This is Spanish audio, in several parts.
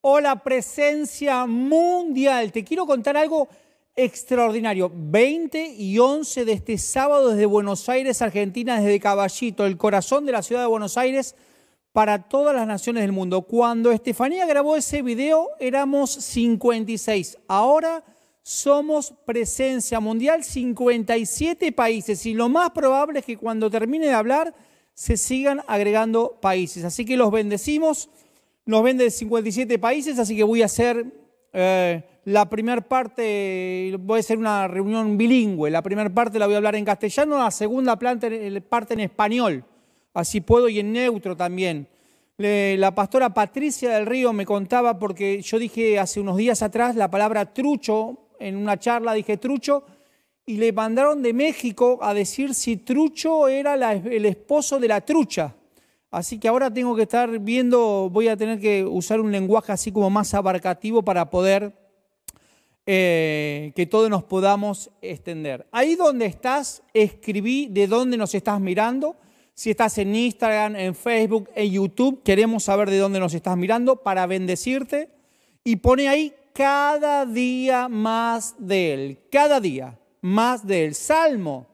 o la presencia mundial. Te quiero contar algo extraordinario. 20 y 11 de este sábado desde Buenos Aires, Argentina, desde Caballito, el corazón de la ciudad de Buenos Aires, para todas las naciones del mundo. Cuando Estefanía grabó ese video éramos 56. Ahora somos presencia mundial, 57 países. Y lo más probable es que cuando termine de hablar se sigan agregando países. Así que los bendecimos. Nos ven de 57 países, así que voy a hacer eh, la primera parte, voy a hacer una reunión bilingüe. La primera parte la voy a hablar en castellano, la segunda parte en español. Así puedo y en neutro también. la pastora Patricia del Río me contaba, porque yo dije hace unos días atrás la palabra trucho, en una charla dije trucho, y le mandaron de México a decir si trucho era el esposo de la trucha. Así que ahora tengo que estar viendo, voy a tener que usar un lenguaje así como más abarcativo para poder eh, que todos nos podamos extender. Ahí donde estás, escribí de dónde nos estás mirando. Si estás en Instagram, en Facebook, en YouTube, queremos saber de dónde nos estás mirando para bendecirte. Y pone ahí cada día más de Él, cada día más de Él. Salmo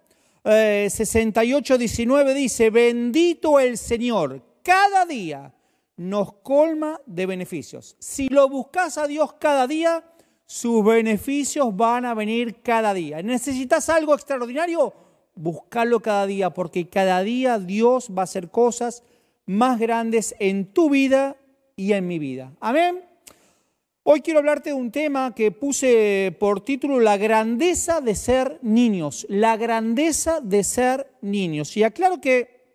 68, eh, 19 dice, bendito el Señor, cada día nos colma de beneficios. Si lo buscas a Dios cada día, sus beneficios van a venir cada día. ¿Necesitas algo extraordinario? Búscalo cada día, porque cada día Dios va a hacer cosas más grandes en tu vida y en mi vida. Amén. Hoy quiero hablarte de un tema que puse por título La grandeza de ser niños. La grandeza de ser niños. Y aclaro que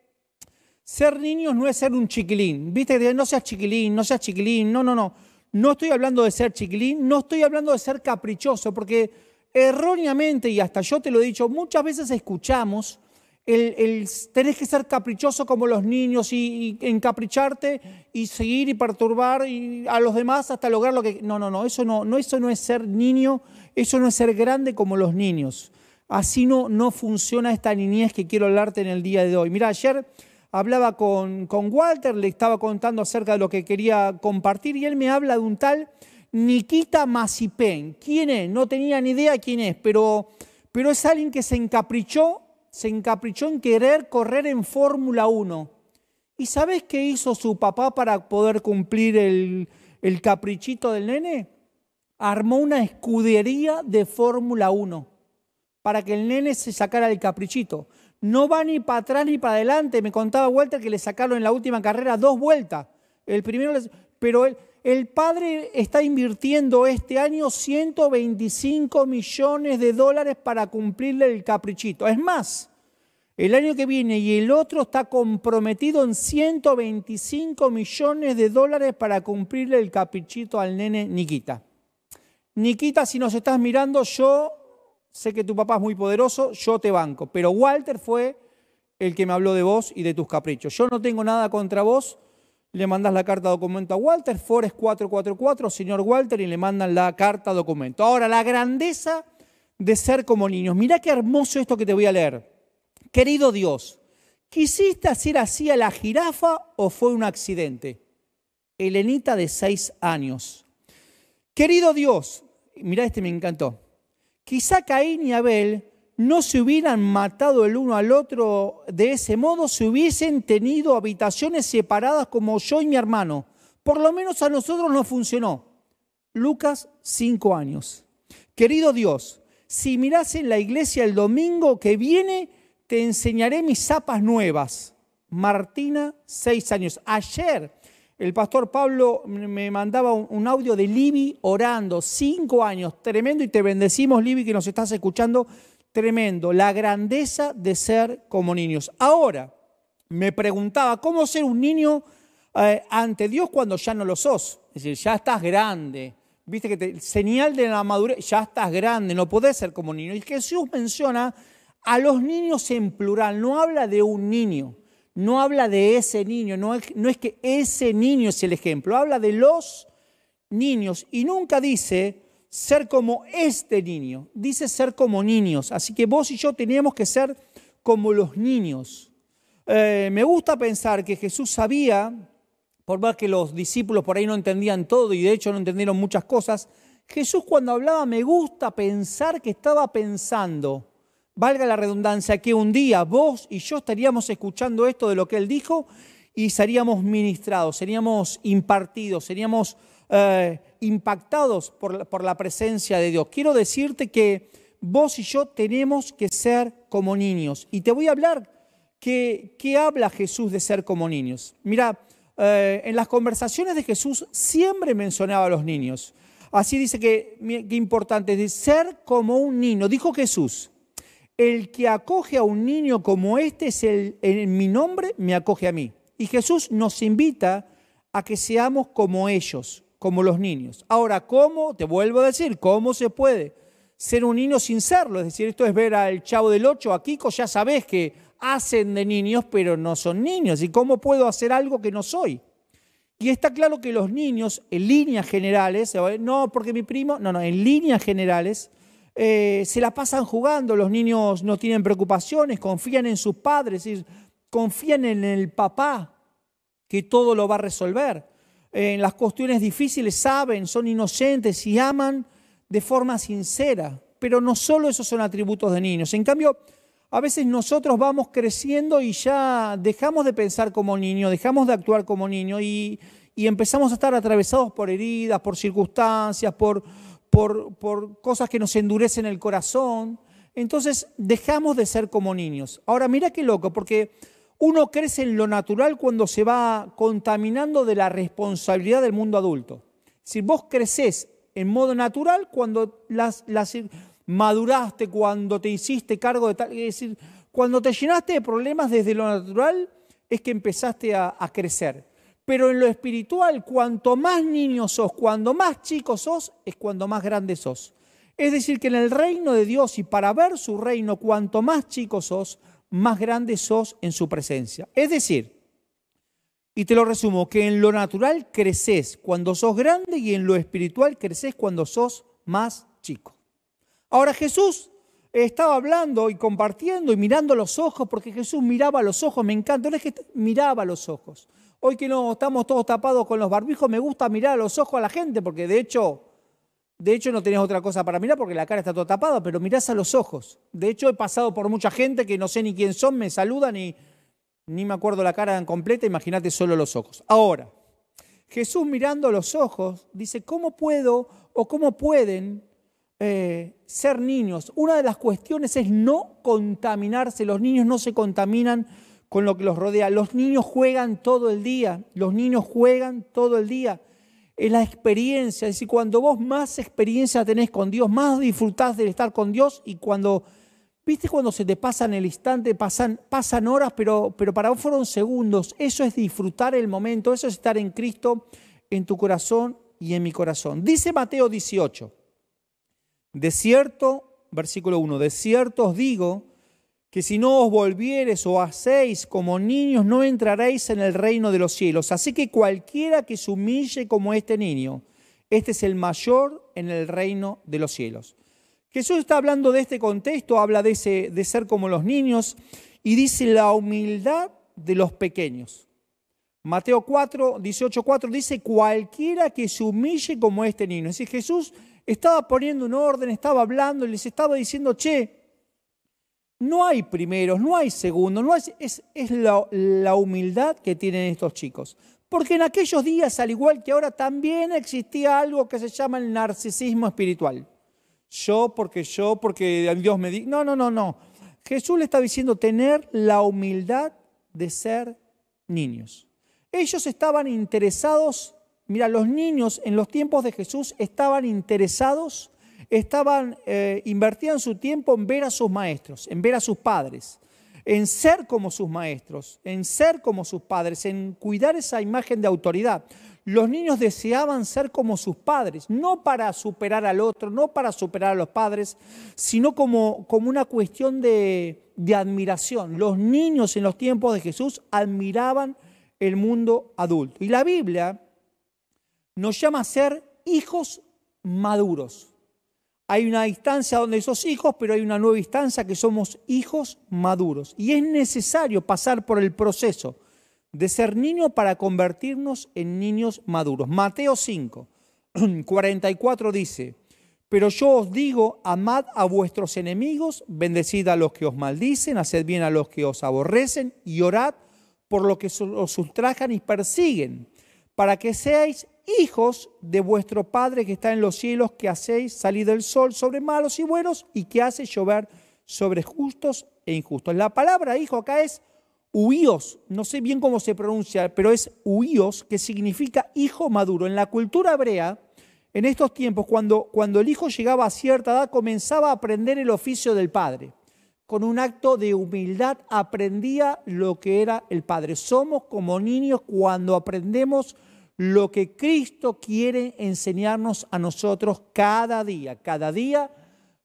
ser niños no es ser un chiquilín. Viste, no seas chiquilín, no seas chiquilín. No, no, no. No estoy hablando de ser chiquilín, no estoy hablando de ser caprichoso, porque erróneamente, y hasta yo te lo he dicho, muchas veces escuchamos el, tenés que ser caprichoso como los niños y, encapricharte y seguir y perturbar a los demás hasta lograr lo que... No, no, no, eso no, no, eso no es ser niño, eso no es ser grande como los niños. Así no, no funciona esta niñez que quiero hablarte en el día de hoy. Mira, ayer hablaba con, con Walter, le estaba contando acerca de lo que quería compartir y él me habla de un tal Nikita Masipen. ¿Quién es? No tenía ni idea quién es, pero, pero es alguien que se encaprichó se encaprichó en querer correr en Fórmula 1. ¿Y sabes qué hizo su papá para poder cumplir el, el caprichito del nene? Armó una escudería de Fórmula 1 para que el nene se sacara el caprichito. No va ni para atrás ni para adelante. Me contaba Walter que le sacaron en la última carrera dos vueltas. El primero, pero el padre está invirtiendo este año 125 millones de dólares para cumplirle el caprichito. Es más, el año que viene y el otro está comprometido en 125 millones de dólares para cumplirle el caprichito al nene Nikita. Nikita, si nos estás mirando, yo sé que tu papá es muy poderoso, yo te banco, pero Walter fue el que me habló de vos y de tus caprichos. Yo no tengo nada contra vos, le mandas la carta documento a Walter, Forest 444, señor Walter, y le mandan la carta documento. Ahora, la grandeza de ser como niños. Mirá qué hermoso esto que te voy a leer. Querido Dios, ¿quisiste hacer así a la jirafa o fue un accidente? Elenita de seis años. Querido Dios, mirá este me encantó. Quizá Caín y Abel no se hubieran matado el uno al otro de ese modo, se hubiesen tenido habitaciones separadas como yo y mi hermano. Por lo menos a nosotros no funcionó. Lucas, cinco años. Querido Dios, si miras en la iglesia el domingo que viene, te enseñaré mis zapas nuevas. Martina, seis años. Ayer el pastor Pablo me mandaba un, audio de Libby orando, cinco años, tremendo, y te bendecimos, Libby, que nos estás escuchando tremendo, la grandeza de ser como niños. Ahora, me preguntaba, ¿cómo ser un niño eh, ante Dios cuando ya no lo sos? Es decir, ya estás grande. Viste que te, señal de la madurez, ya estás grande, no podés ser como niño. Y Jesús menciona a los niños en plural, no habla de un niño, no habla de ese niño, no es, no es que ese niño es el ejemplo, habla de los niños y nunca dice ser como este niño, dice ser como niños. Así que vos y yo teníamos que ser como los niños. Eh, me gusta pensar que Jesús sabía por más que los discípulos por ahí no entendían todo y de hecho no entendieron muchas cosas, Jesús cuando hablaba me gusta pensar que estaba pensando, valga la redundancia, que un día vos y yo estaríamos escuchando esto de lo que él dijo y seríamos ministrados, seríamos impartidos, seríamos eh, impactados por, la presencia de Dios. Quiero decirte que vos y yo tenemos que ser como niños. Y te voy a hablar que, qué habla Jesús de ser como niños. Mira, eh, en las conversaciones de Jesús siempre mencionaba a los niños. Así dice que, qué importante es ser como un niño. Dijo Jesús, el que acoge a un niño como este es el, en mi nombre, me acoge a mí. Y Jesús nos invita a que seamos como ellos, como los niños. Ahora, ¿cómo? Te vuelvo a decir, ¿cómo se puede ser un niño sin serlo? Es decir, esto es ver al chavo del 8, a Kiko, ya sabes que hacen de niños, pero no son niños. ¿Y cómo puedo hacer algo que no soy? Y está claro que los niños, en líneas generales, no porque mi primo, no, no, en líneas generales, eh, se la pasan jugando. Los niños no tienen preocupaciones, confían en sus padres, confían en el papá que todo lo va a resolver. En las cuestiones difíciles saben, son inocentes y aman de forma sincera. Pero no solo esos son atributos de niños. En cambio, a veces nosotros vamos creciendo y ya dejamos de pensar como niño, dejamos de actuar como niño y, empezamos a estar atravesados por heridas, por circunstancias, por, por, por, cosas que nos endurecen el corazón. Entonces dejamos de ser como niños. Ahora mira qué loco, porque uno crece en lo natural cuando se va contaminando de la responsabilidad del mundo adulto. Si vos creces en modo natural cuando las, maduraste, cuando te hiciste cargo de tal, es decir, cuando te llenaste de problemas desde lo natural, es que empezaste a, crecer. Pero en lo espiritual, cuanto más niños sos, cuando más chicos sos, es cuando más grandes sos. Es decir, que en el reino de Dios y para ver su reino, cuanto más chicos sos, más grandes sos en su presencia. Es decir, y te lo resumo, que en lo natural creces cuando sos grande y en lo espiritual creces cuando sos más chico. Ahora Jesús estaba hablando y compartiendo y mirando los ojos, porque Jesús miraba los ojos, me encanta, no es que miraba los ojos. Hoy que no estamos todos tapados con los barbijos, me gusta mirar a los ojos a la gente, porque de hecho, de hecho no tenés otra cosa para mirar porque la cara está toda tapada, pero mirás a los ojos. De hecho he pasado por mucha gente que no sé ni quién son, me saludan y ni me acuerdo la cara completa, imagínate solo los ojos. Ahora, Jesús mirando los ojos dice, ¿cómo puedo o cómo pueden eh, ser niños, una de las cuestiones es no contaminarse. Los niños no se contaminan con lo que los rodea. Los niños juegan todo el día. Los niños juegan todo el día. Es la experiencia. Es decir, cuando vos más experiencia tenés con Dios, más disfrutás de estar con Dios y cuando, viste cuando se te pasa en el instante, pasan, pasan horas, pero, pero para vos fueron segundos. Eso es disfrutar el momento, eso es estar en Cristo, en tu corazón y en mi corazón. Dice Mateo 18. De cierto, versículo 1, de cierto os digo que si no os volviereis o hacéis como niños, no entraréis en el reino de los cielos. Así que cualquiera que se humille como este niño, este es el mayor en el reino de los cielos. Jesús está hablando de este contexto, habla de, de ser como los niños y dice la humildad de los pequeños. Mateo 4, 18, 4 dice, cualquiera que se humille como este niño. Es decir, Jesús estaba poniendo un orden, estaba hablando les estaba diciendo, che, no hay primeros, no hay segundos, no es, es la, la humildad que tienen estos chicos. Porque en aquellos días, al igual que ahora, también existía algo que se llama el narcisismo espiritual. Yo, porque yo, porque Dios me dice. No, no, no, no. Jesús le está diciendo tener la humildad de ser niños. Ellos estaban interesados Mira, los niños en los tiempos de Jesús estaban interesados, estaban, eh, invertían su tiempo en ver a sus maestros, en ver a sus padres, en ser como sus maestros, en ser como sus padres, en cuidar esa imagen de autoridad. Los niños deseaban ser como sus padres, no para superar al otro, no para superar a los padres, sino como, como una cuestión de, de admiración. Los niños en los tiempos de Jesús admiraban el mundo adulto. Y la Biblia nos llama a ser hijos maduros. Hay una instancia donde sos hijos, pero hay una nueva instancia que somos hijos maduros. Y es necesario pasar por el proceso de ser niños para convertirnos en niños maduros. Mateo 5, 44 dice, pero yo os digo, amad a vuestros enemigos, bendecid a los que os maldicen, haced bien a los que os aborrecen y orad por los que os ultrajan y persiguen, para que seáis hijos de vuestro Padre que está en los cielos, que hacéis salir del sol sobre malos y buenos y que hace llover sobre justos e injustos. La palabra hijo acá es huíos, no sé bien cómo se pronuncia, pero es huíos, que significa hijo maduro. En la cultura hebrea, en estos tiempos, cuando, cuando el hijo llegaba a cierta edad, comenzaba a aprender el oficio del padre. Con un acto de humildad aprendía lo que era el padre. Somos como niños cuando aprendemos lo que Cristo quiere enseñarnos a nosotros cada día. Cada día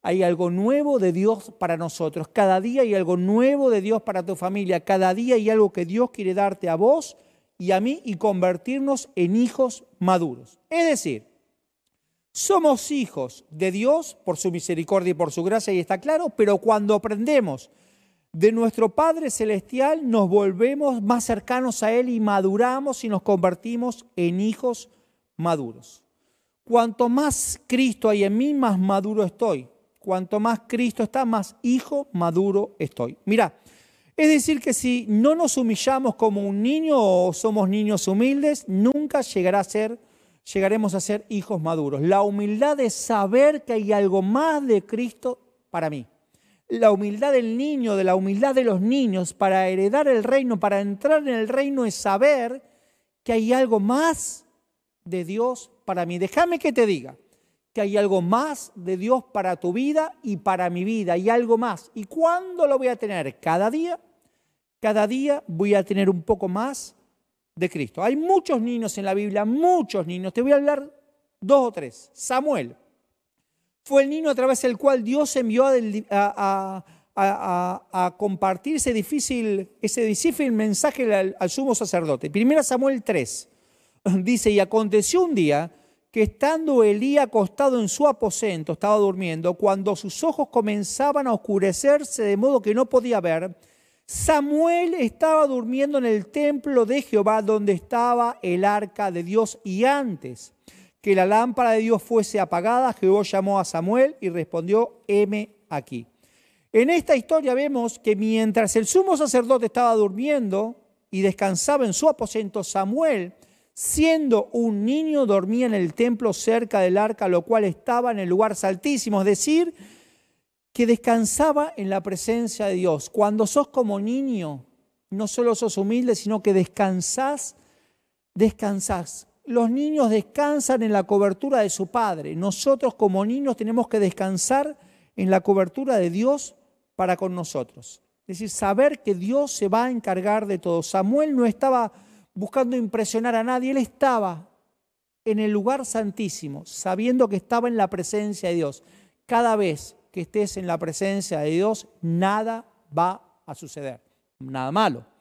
hay algo nuevo de Dios para nosotros. Cada día hay algo nuevo de Dios para tu familia. Cada día hay algo que Dios quiere darte a vos y a mí y convertirnos en hijos maduros. Es decir, somos hijos de Dios por su misericordia y por su gracia, y está claro, pero cuando aprendemos de nuestro Padre Celestial, nos volvemos más cercanos a Él y maduramos y nos convertimos en hijos maduros. Cuanto más Cristo hay en mí, más maduro estoy. Cuanto más Cristo está, más hijo maduro estoy. Mira, es decir que si no nos humillamos como un niño o somos niños humildes, nunca llegará a ser llegaremos a ser hijos maduros. La humildad de saber que hay algo más de Cristo para mí. La humildad del niño, de la humildad de los niños para heredar el reino, para entrar en el reino es saber que hay algo más de Dios para mí. Déjame que te diga que hay algo más de Dios para tu vida y para mi vida, y algo más. ¿Y cuándo lo voy a tener? Cada día. Cada día voy a tener un poco más de Cristo. Hay muchos niños en la Biblia, muchos niños. Te voy a hablar dos o tres. Samuel fue el niño a través del cual Dios envió a, compartir ese difícil, ese difícil mensaje al, al sumo sacerdote. Primera Samuel 3 dice, y aconteció un día que estando Elí acostado en su aposento, estaba durmiendo, cuando sus ojos comenzaban a oscurecerse de modo que no podía ver, Samuel estaba durmiendo en el templo de Jehová donde estaba el arca de Dios y antes que la lámpara de Dios fuese apagada, Jehová llamó a Samuel y respondió, heme aquí. En esta historia vemos que mientras el sumo sacerdote estaba durmiendo y descansaba en su aposento, Samuel, siendo un niño, dormía en el templo cerca del arca, lo cual estaba en el lugar saltísimo, es decir, que descansaba en la presencia de Dios. Cuando sos como niño, no solo sos humilde, sino que descansás, descansás. Los niños descansan en la cobertura de su padre. Nosotros como niños tenemos que descansar en la cobertura de Dios para con nosotros. Es decir, saber que Dios se va a encargar de todo. Samuel no estaba buscando impresionar a nadie, él estaba en el lugar santísimo, sabiendo que estaba en la presencia de Dios. Cada vez que estés en la presencia de Dios, nada va a suceder, nada malo.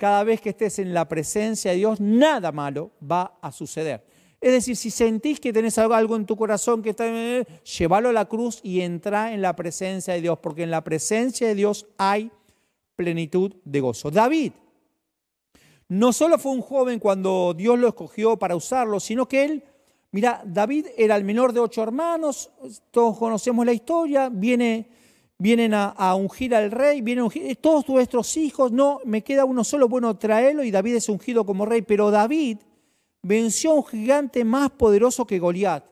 Cada vez que estés en la presencia de Dios, nada malo va a suceder. Es decir, si sentís que tenés algo en tu corazón que está, llévalo a la cruz y entra en la presencia de Dios, porque en la presencia de Dios hay plenitud de gozo. David no solo fue un joven cuando Dios lo escogió para usarlo, sino que él Mira, David era el menor de ocho hermanos, todos conocemos la historia, viene, vienen a, ungir al rey, vienen ungir, todos nuestros hijos, no, me queda uno solo, bueno, tráelo y David es ungido como rey, pero David venció a un gigante más poderoso que Goliat.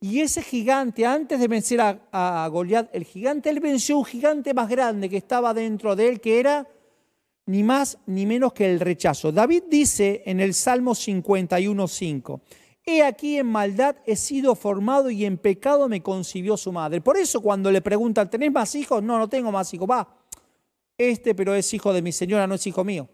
Y ese gigante, antes de vencer a, a Goliat, el gigante, él venció a un gigante más grande que estaba dentro de él, que era ni más ni menos que el rechazo. David dice en el Salmo 51.5, He aquí en maldad he sido formado y en pecado me concibió su madre. Por eso cuando le preguntan, ¿tenés más hijos? No, no tengo más hijos. Va, este pero es hijo de mi señora, no es hijo mío.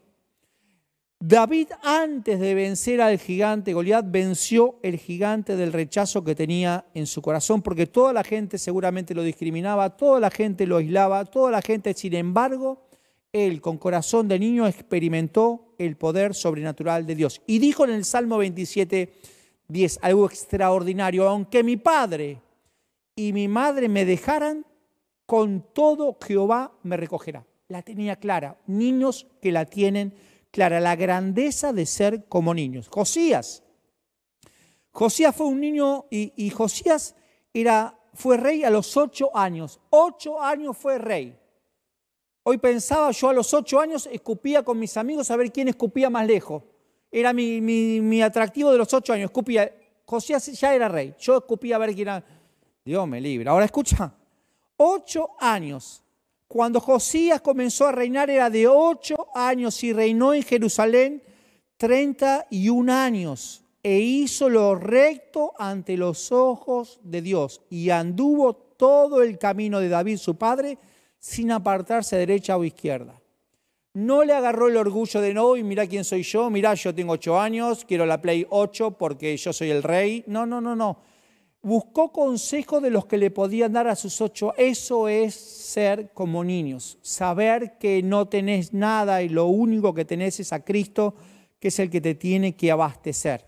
David antes de vencer al gigante Goliat venció el gigante del rechazo que tenía en su corazón porque toda la gente seguramente lo discriminaba, toda la gente lo aislaba, toda la gente, sin embargo, él con corazón de niño experimentó el poder sobrenatural de Dios. Y dijo en el Salmo 27, 10, algo extraordinario, aunque mi padre y mi madre me dejaran, con todo Jehová me recogerá. La tenía clara, niños que la tienen clara la grandeza de ser como niños. Josías. Josías fue un niño y, Josías era, fue rey a los ocho años. Ocho años fue rey. Hoy pensaba, yo a los ocho años escupía con mis amigos a ver quién escupía más lejos. Era mi, mi atractivo de los ocho años, escupía. Josías ya era rey, yo escupía a ver quién era. Dios me libre. Ahora escucha, ocho años. Cuando Josías comenzó a reinar era de ocho años y reinó en Jerusalén treinta y un años e hizo lo recto ante los ojos de Dios y anduvo todo el camino de David su padre sin apartarse derecha o izquierda. No le agarró el orgullo de no, y mira quién soy yo, mira, yo tengo ocho años, quiero la Play 8 porque yo soy el rey. No, no, no, no buscó consejo de los que le podían dar a sus ocho. Eso es ser como niños, saber que no tenés nada y lo único que tenés es a Cristo, que es el que te tiene que abastecer.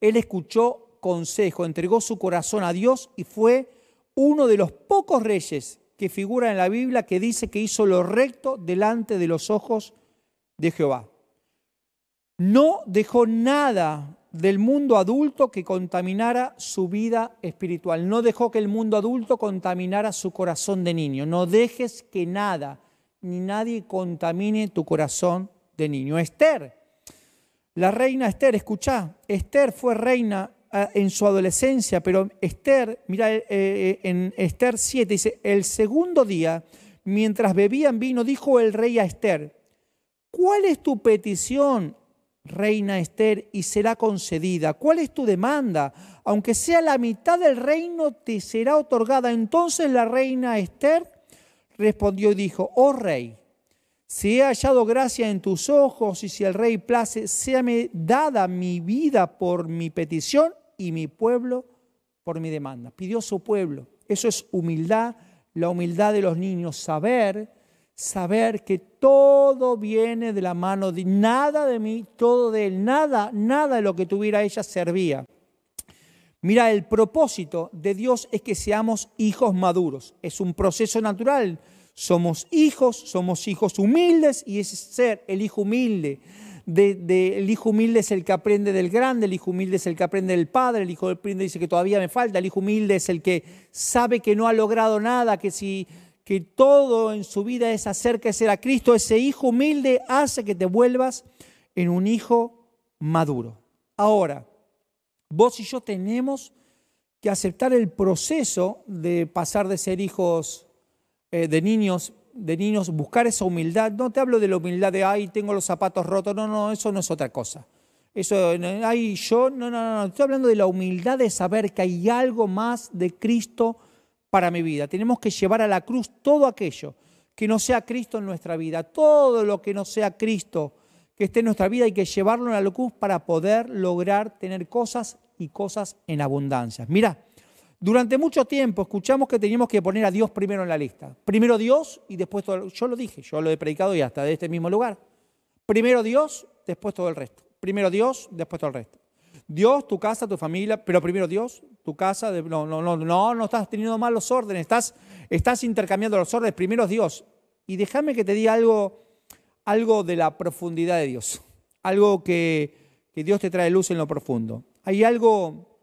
Él escuchó consejo, entregó su corazón a Dios y fue uno de los pocos reyes que figura en la Biblia que dice que hizo lo recto delante de los ojos de Jehová. No dejó nada del mundo adulto que contaminara su vida espiritual. No dejó que el mundo adulto contaminara su corazón de niño. No dejes que nada ni nadie contamine tu corazón de niño. Esther, la reina Esther, escuchá, Esther fue reina en su adolescencia, pero Esther, mira eh, eh, en Esther 7, dice, el segundo día, mientras bebían vino, dijo el rey a Esther, ¿cuál es tu petición, reina Esther, y será concedida. ¿Cuál es tu demanda? Aunque sea la mitad del reino, te será otorgada. Entonces la reina Esther respondió y dijo, oh rey, si he hallado gracia en tus ojos y si el rey place, séame dada mi vida por mi petición y mi pueblo por mi demanda. Pidió su pueblo. Eso es humildad, la humildad de los niños, saber saber que todo viene de la mano de nada de mí, todo de él, nada, nada de lo que tuviera ella servía. Mira, el propósito de Dios es que seamos hijos maduros. Es un proceso natural. Somos hijos, somos hijos humildes y es ser el hijo humilde. el hijo humilde es el que aprende del grande, el hijo humilde es el que aprende del padre, el hijo humilde dice que todavía me falta, el hijo humilde es el que sabe que no ha logrado nada, que si que todo en su vida es acerca de ser a Cristo, ese hijo humilde hace que te vuelvas en un hijo maduro. Ahora, vos y yo tenemos que aceptar el proceso de pasar de ser hijos eh, de niños, de niños, buscar esa humildad. No te hablo de la humildad de, ay, tengo los zapatos rotos. No, no, eso no es otra cosa. Eso, ay, yo, no, no, no. Estoy hablando de la humildad de saber que hay algo más de Cristo para mi vida. Tenemos que llevar a la cruz todo aquello que no sea Cristo en nuestra vida. Todo lo que no sea Cristo que esté en nuestra vida hay que llevarlo a la cruz para poder lograr tener cosas y cosas en abundancia. Mira, durante mucho tiempo escuchamos que teníamos que poner a Dios primero en la lista. Primero Dios y después todo. Yo lo dije, yo lo he predicado y hasta de este mismo lugar. Primero Dios, después todo el resto. Primero Dios, después todo el resto. Dios, tu casa, tu familia, pero primero Dios, tu casa, no, no, no, no, no estás teniendo mal los órdenes, estás, estás intercambiando los órdenes, primero Dios. Y déjame que te diga algo, algo de la profundidad de Dios, algo que, que Dios te trae luz en lo profundo. Hay algo,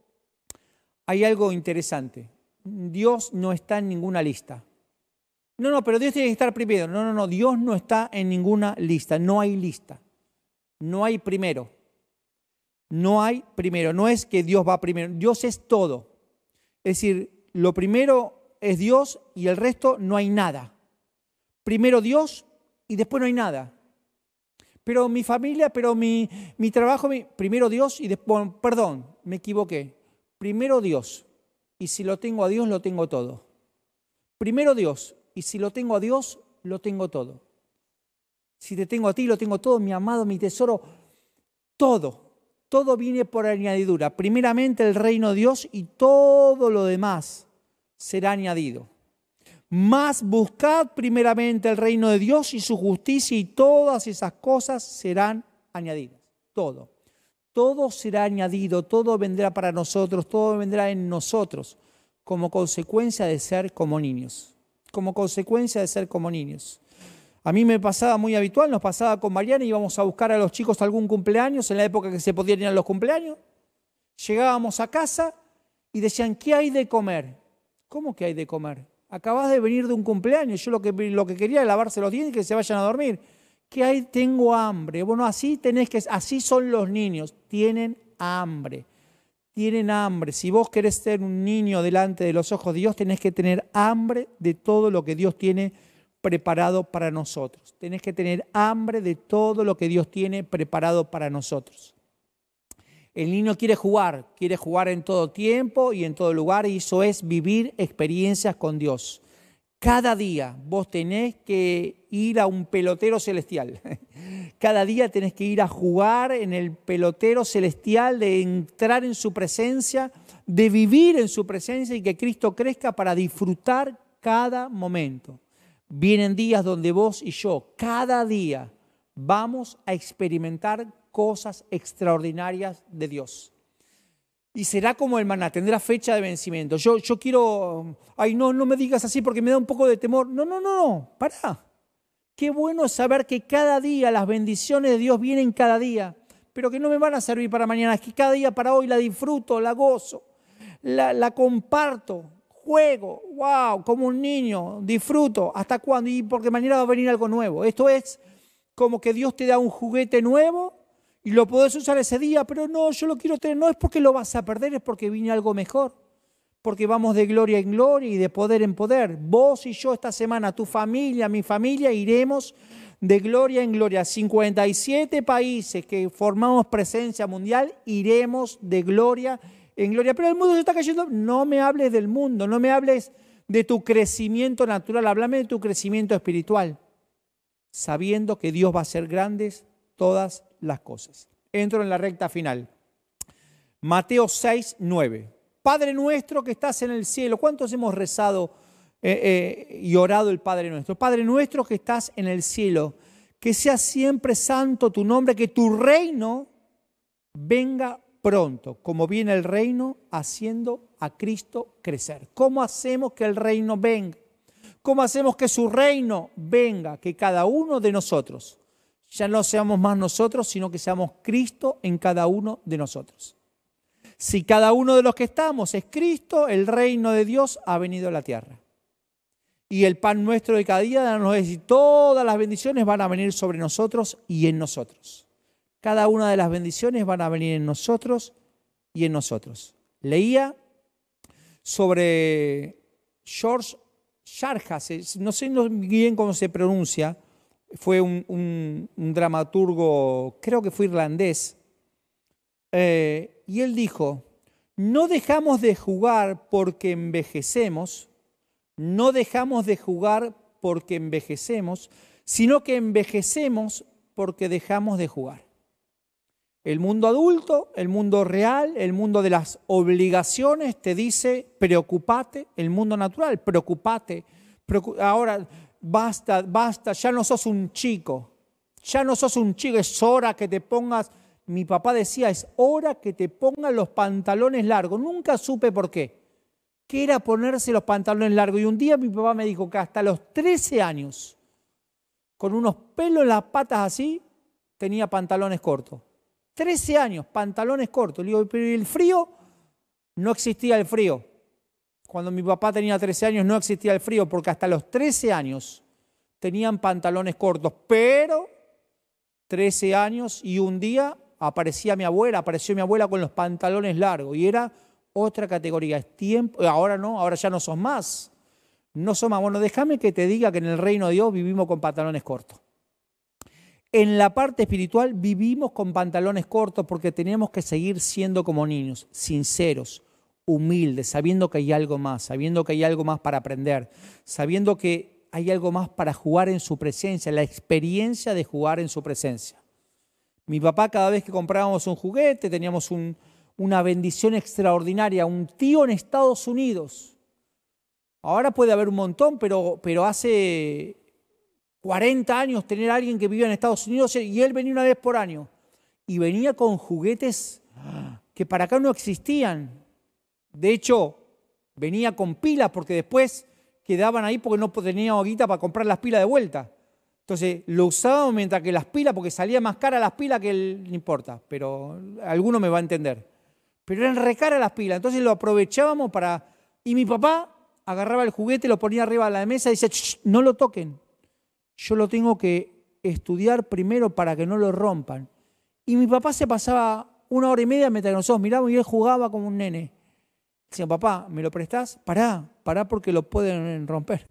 hay algo interesante. Dios no está en ninguna lista. No, no, pero Dios tiene que estar primero. No, no, no, Dios no está en ninguna lista, no hay lista. No hay primero. No hay primero, no es que Dios va primero, Dios es todo. Es decir, lo primero es Dios y el resto no hay nada. Primero Dios y después no hay nada. Pero mi familia, pero mi, mi trabajo, primero Dios y después, perdón, me equivoqué. Primero Dios y si lo tengo a Dios, lo tengo todo. Primero Dios y si lo tengo a Dios, lo tengo todo. Si te tengo a ti, lo tengo todo, mi amado, mi tesoro, todo todo viene por añadidura. Primeramente el reino de Dios y todo lo demás será añadido. Más buscad primeramente el reino de Dios y su justicia y todas esas cosas serán añadidas. Todo. Todo será añadido, todo vendrá para nosotros, todo vendrá en nosotros como consecuencia de ser como niños. Como consecuencia de ser como niños. A mí me pasaba muy habitual, nos pasaba con Mariana, íbamos a buscar a los chicos algún cumpleaños, en la época que se podían ir a los cumpleaños. Llegábamos a casa y decían, ¿qué hay de comer? ¿Cómo que hay de comer? Acabas de venir de un cumpleaños, yo lo que, lo que quería era lavarse los dientes y que se vayan a dormir. ¿Qué hay? Tengo hambre. Bueno, así tenés que, así son los niños, tienen hambre. Tienen hambre. Si vos querés ser un niño delante de los ojos de Dios, tenés que tener hambre de todo lo que Dios tiene preparado para nosotros. Tenés que tener hambre de todo lo que Dios tiene preparado para nosotros. El niño quiere jugar, quiere jugar en todo tiempo y en todo lugar y eso es vivir experiencias con Dios. Cada día vos tenés que ir a un pelotero celestial. Cada día tenés que ir a jugar en el pelotero celestial, de entrar en su presencia, de vivir en su presencia y que Cristo crezca para disfrutar cada momento. Vienen días donde vos y yo cada día vamos a experimentar cosas extraordinarias de Dios. Y será como el maná, tendrá fecha de vencimiento. Yo, yo quiero, ay, no, no me digas así porque me da un poco de temor. No, no, no, no, para. Qué bueno saber que cada día las bendiciones de Dios vienen cada día, pero que no me van a servir para mañana, es que cada día para hoy la disfruto, la gozo, la, la comparto juego, wow, como un niño, disfruto. ¿Hasta cuándo? Y porque mañana va a venir algo nuevo. Esto es como que Dios te da un juguete nuevo y lo podés usar ese día, pero no, yo lo quiero tener. No es porque lo vas a perder, es porque viene algo mejor. Porque vamos de gloria en gloria y de poder en poder. Vos y yo esta semana, tu familia, mi familia, iremos de gloria en gloria. 57 países que formamos presencia mundial, iremos de gloria en gloria. Pero el mundo se está cayendo. No me hables del mundo, no me hables de tu crecimiento natural, háblame de tu crecimiento espiritual, sabiendo que Dios va a hacer grandes todas las cosas. Entro en la recta final. Mateo 6, 9. Padre nuestro que estás en el cielo, ¿cuántos hemos rezado eh, eh, y orado el Padre nuestro? Padre nuestro que estás en el cielo, que sea siempre santo tu nombre, que tu reino venga pronto, como viene el reino, haciendo a Cristo crecer. ¿Cómo hacemos que el reino venga? ¿Cómo hacemos que su reino venga? Que cada uno de nosotros ya no seamos más nosotros, sino que seamos Cristo en cada uno de nosotros. Si cada uno de los que estamos es Cristo, el reino de Dios ha venido a la tierra. Y el pan nuestro de cada día nos dice, todas las bendiciones van a venir sobre nosotros y en nosotros. Cada una de las bendiciones van a venir en nosotros y en nosotros. Leía sobre George Charjas, no sé bien cómo se pronuncia, fue un, dramaturgo, creo que fue irlandés, eh, y él dijo, no dejamos de jugar porque envejecemos, no dejamos de jugar porque envejecemos, sino que envejecemos porque dejamos de jugar. El mundo adulto, el mundo real, el mundo de las obligaciones te dice, preocupate, el mundo natural, preocupate. ahora basta, basta, ya no sos un chico, ya no sos un chico, es hora que te pongas, mi papá decía, es hora que te pongas los pantalones largos. Nunca supe por qué. ¿Qué era ponerse los pantalones largos? Y un día mi papá me dijo que hasta los 13 años, con unos pelos en las patas así, tenía pantalones cortos. 13 años, pantalones cortos. Le digo, pero el frío? No existía el frío. Cuando mi papá tenía 13 años no existía el frío, porque hasta los 13 años tenían pantalones cortos. Pero 13 años y un día aparecía mi abuela, apareció mi abuela con los pantalones largos y era otra categoría. Es tiempo, ahora no, ahora ya no son más. No son más. Bueno, déjame que te diga que en el reino de Dios vivimos con pantalones cortos. En la parte espiritual vivimos con pantalones cortos porque tenemos que seguir siendo como niños, sinceros, humildes, sabiendo que hay algo más, sabiendo que hay algo más para aprender, sabiendo que hay algo más para jugar en su presencia, la experiencia de jugar en su presencia. Mi papá cada vez que comprábamos un juguete teníamos una bendición extraordinaria, un tío en Estados Unidos. Ahora puede haber un montón, pero, pero hace 40 años tener a alguien que vivía en Estados Unidos y él venía una vez por año. Y venía con juguetes que para acá no existían. De hecho, venía con pilas porque después quedaban ahí porque no tenía guita para comprar las pilas de vuelta. Entonces lo usábamos mientras que las pilas, porque salía más cara las pilas que el, no importa, pero alguno me va a entender. Pero eran recara las pilas, entonces lo aprovechábamos para... Y mi papá agarraba el juguete, lo ponía arriba de la mesa y decía, no lo toquen, yo lo tengo que estudiar primero para que no lo rompan. Y mi papá se pasaba una hora y media mientras nosotros mirábamos y él jugaba como un nene. Papá, ¿me lo prestás? Pará, pará porque lo pueden romper.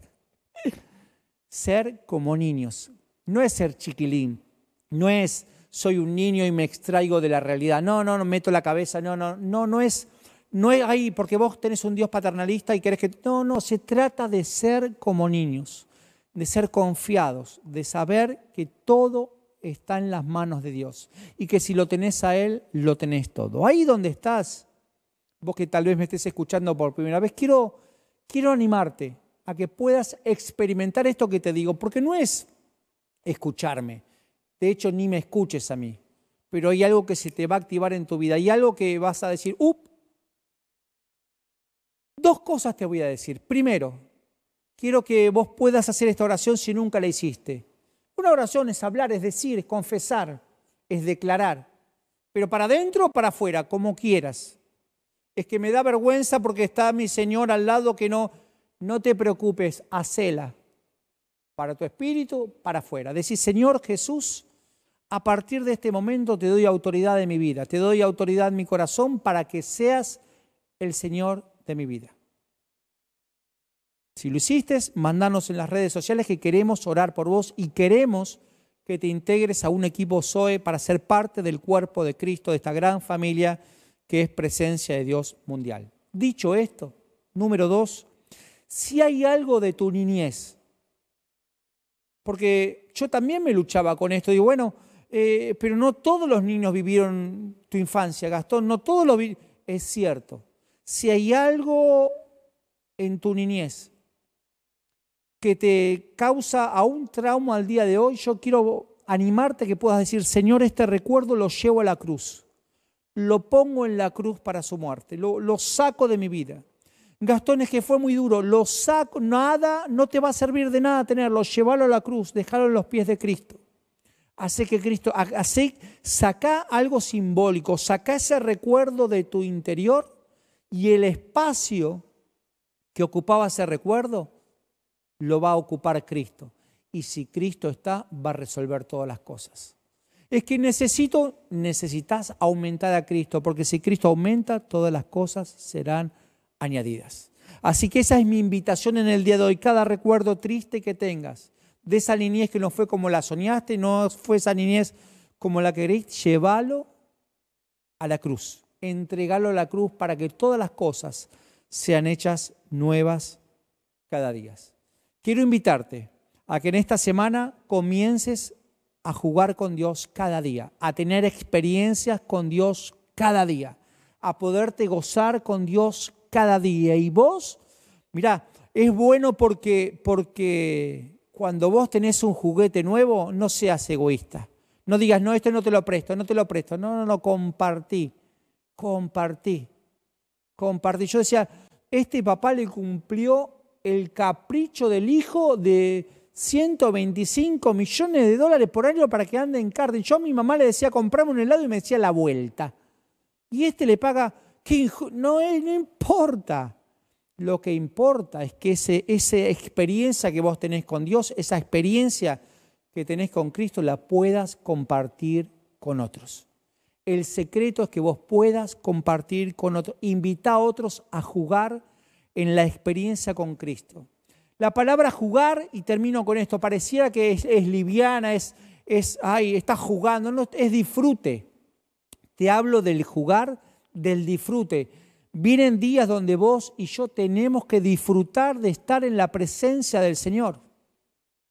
ser como niños. No es ser chiquilín, no es soy un niño y me extraigo de la realidad. No, no, no meto la cabeza, no, no, no, no es, no es ahí porque vos tenés un Dios paternalista y querés que... No, no, se trata de ser como niños, de ser confiados, de saber que todo está en las manos de Dios y que si lo tenés a Él, lo tenés todo. Ahí donde estás, vos que tal vez me estés escuchando por primera vez, quiero, quiero animarte a que puedas experimentar esto que te digo, porque no es escucharme, de hecho ni me escuches a mí, pero hay algo que se te va a activar en tu vida, hay algo que vas a decir, up. Dos cosas te voy a decir. Primero, quiero que vos puedas hacer esta oración si nunca la hiciste. Una oración es hablar, es decir, es confesar, es declarar, pero para adentro o para afuera, como quieras. Es que me da vergüenza porque está mi Señor al lado que no, no te preocupes, hacela para tu espíritu, para afuera. Decir, Señor Jesús, a partir de este momento te doy autoridad de mi vida, te doy autoridad en mi corazón para que seas el Señor de mi vida. Si lo hiciste, mandanos en las redes sociales que queremos orar por vos y queremos que te integres a un equipo Zoe para ser parte del cuerpo de Cristo, de esta gran familia que es presencia de Dios mundial. Dicho esto, número dos, si hay algo de tu niñez, porque yo también me luchaba con esto, digo, bueno, eh, pero no todos los niños vivieron tu infancia, Gastón, no todos lo vivieron. Es cierto, si hay algo en tu niñez que te causa a un trauma al día de hoy, yo quiero animarte que puedas decir, Señor, este recuerdo lo llevo a la cruz, lo pongo en la cruz para su muerte, lo saco de mi vida. Gastón es que fue muy duro, lo saco, nada, no te va a servir de nada tenerlo, llévalo a la cruz, déjalo en los pies de Cristo. Hace que Cristo, hace, saca algo simbólico, saca ese recuerdo de tu interior y el espacio que ocupaba ese recuerdo lo va a ocupar Cristo. Y si Cristo está, va a resolver todas las cosas. Es que necesito, necesitas aumentar a Cristo, porque si Cristo aumenta, todas las cosas serán añadidas. Así que esa es mi invitación en el día de hoy. Cada recuerdo triste que tengas, de esa niñez que no fue como la soñaste, no fue esa niñez como la queréis, llévalo a la cruz. Entregalo a la cruz para que todas las cosas sean hechas nuevas cada día. Quiero invitarte a que en esta semana comiences a jugar con Dios cada día, a tener experiencias con Dios cada día, a poderte gozar con Dios cada día. Y vos, mirá, es bueno porque, porque cuando vos tenés un juguete nuevo, no seas egoísta. No digas, no, esto no te lo presto, no te lo presto. No, no, no, compartí, compartí, compartí. Yo decía, este papá le cumplió el capricho del hijo de 125 millones de dólares por año para que ande en Cardiff. Yo a mi mamá le decía, comprame un helado y me decía la vuelta. Y este le paga no, no importa. Lo que importa es que ese, esa experiencia que vos tenés con Dios, esa experiencia que tenés con Cristo, la puedas compartir con otros. El secreto es que vos puedas compartir con otros. Invita a otros a jugar en la experiencia con Cristo. La palabra jugar, y termino con esto, pareciera que es, liviana, es, es, ay, estás jugando, es disfrute. Te hablo del jugar del disfrute. Vienen días donde vos y yo tenemos que disfrutar de estar en la presencia del Señor.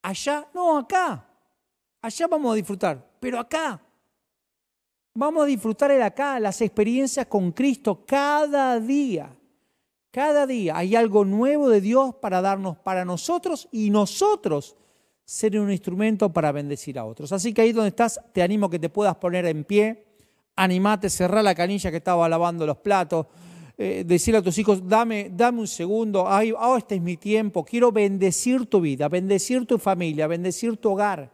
Allá, no, acá. Allá vamos a disfrutar, pero acá. Vamos a disfrutar el acá, las experiencias con Cristo cada día. Cada día hay algo nuevo de Dios para darnos para nosotros y nosotros ser un instrumento para bendecir a otros. Así que ahí donde estás, te animo a que te puedas poner en pie animate, cerrá la canilla que estaba lavando los platos, eh, decirle a tus hijos, dame, dame un segundo, ay, oh, este es mi tiempo, quiero bendecir tu vida, bendecir tu familia, bendecir tu hogar,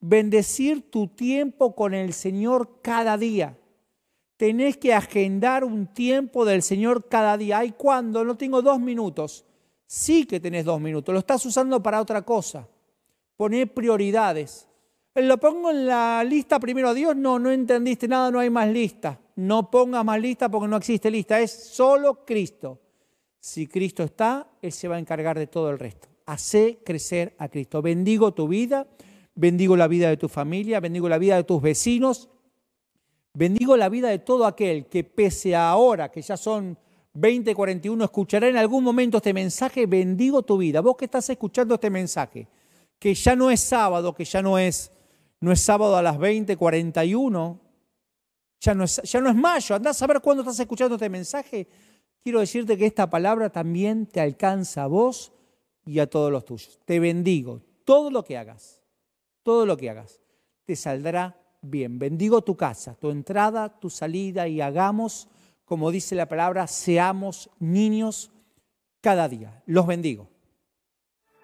bendecir tu tiempo con el Señor cada día. Tenés que agendar un tiempo del Señor cada día. Ay, cuando no tengo dos minutos. Sí que tenés dos minutos, lo estás usando para otra cosa. Poné prioridades. ¿Lo pongo en la lista primero a Dios? No, no entendiste nada, no hay más lista no pongas más lista porque no existe lista, es solo Cristo. Si Cristo está, Él se va a encargar de todo el resto. Hace crecer a Cristo. Bendigo tu vida, bendigo la vida de tu familia, bendigo la vida de tus vecinos, bendigo la vida de todo aquel que pese a ahora, que ya son 20, 41, escuchará en algún momento este mensaje, bendigo tu vida. Vos que estás escuchando este mensaje, que ya no es sábado, que ya no es, no es sábado a las 20, 41, ya no es, ya no es mayo, andás a ver cuándo estás escuchando este mensaje. Quiero decirte que esta palabra también te alcanza a vos y a todos los tuyos. Te bendigo. Todo lo que hagas, todo lo que hagas, te saldrá bien. Bendigo tu casa, tu entrada, tu salida y hagamos, como dice la palabra, seamos niños cada día. Los bendigo.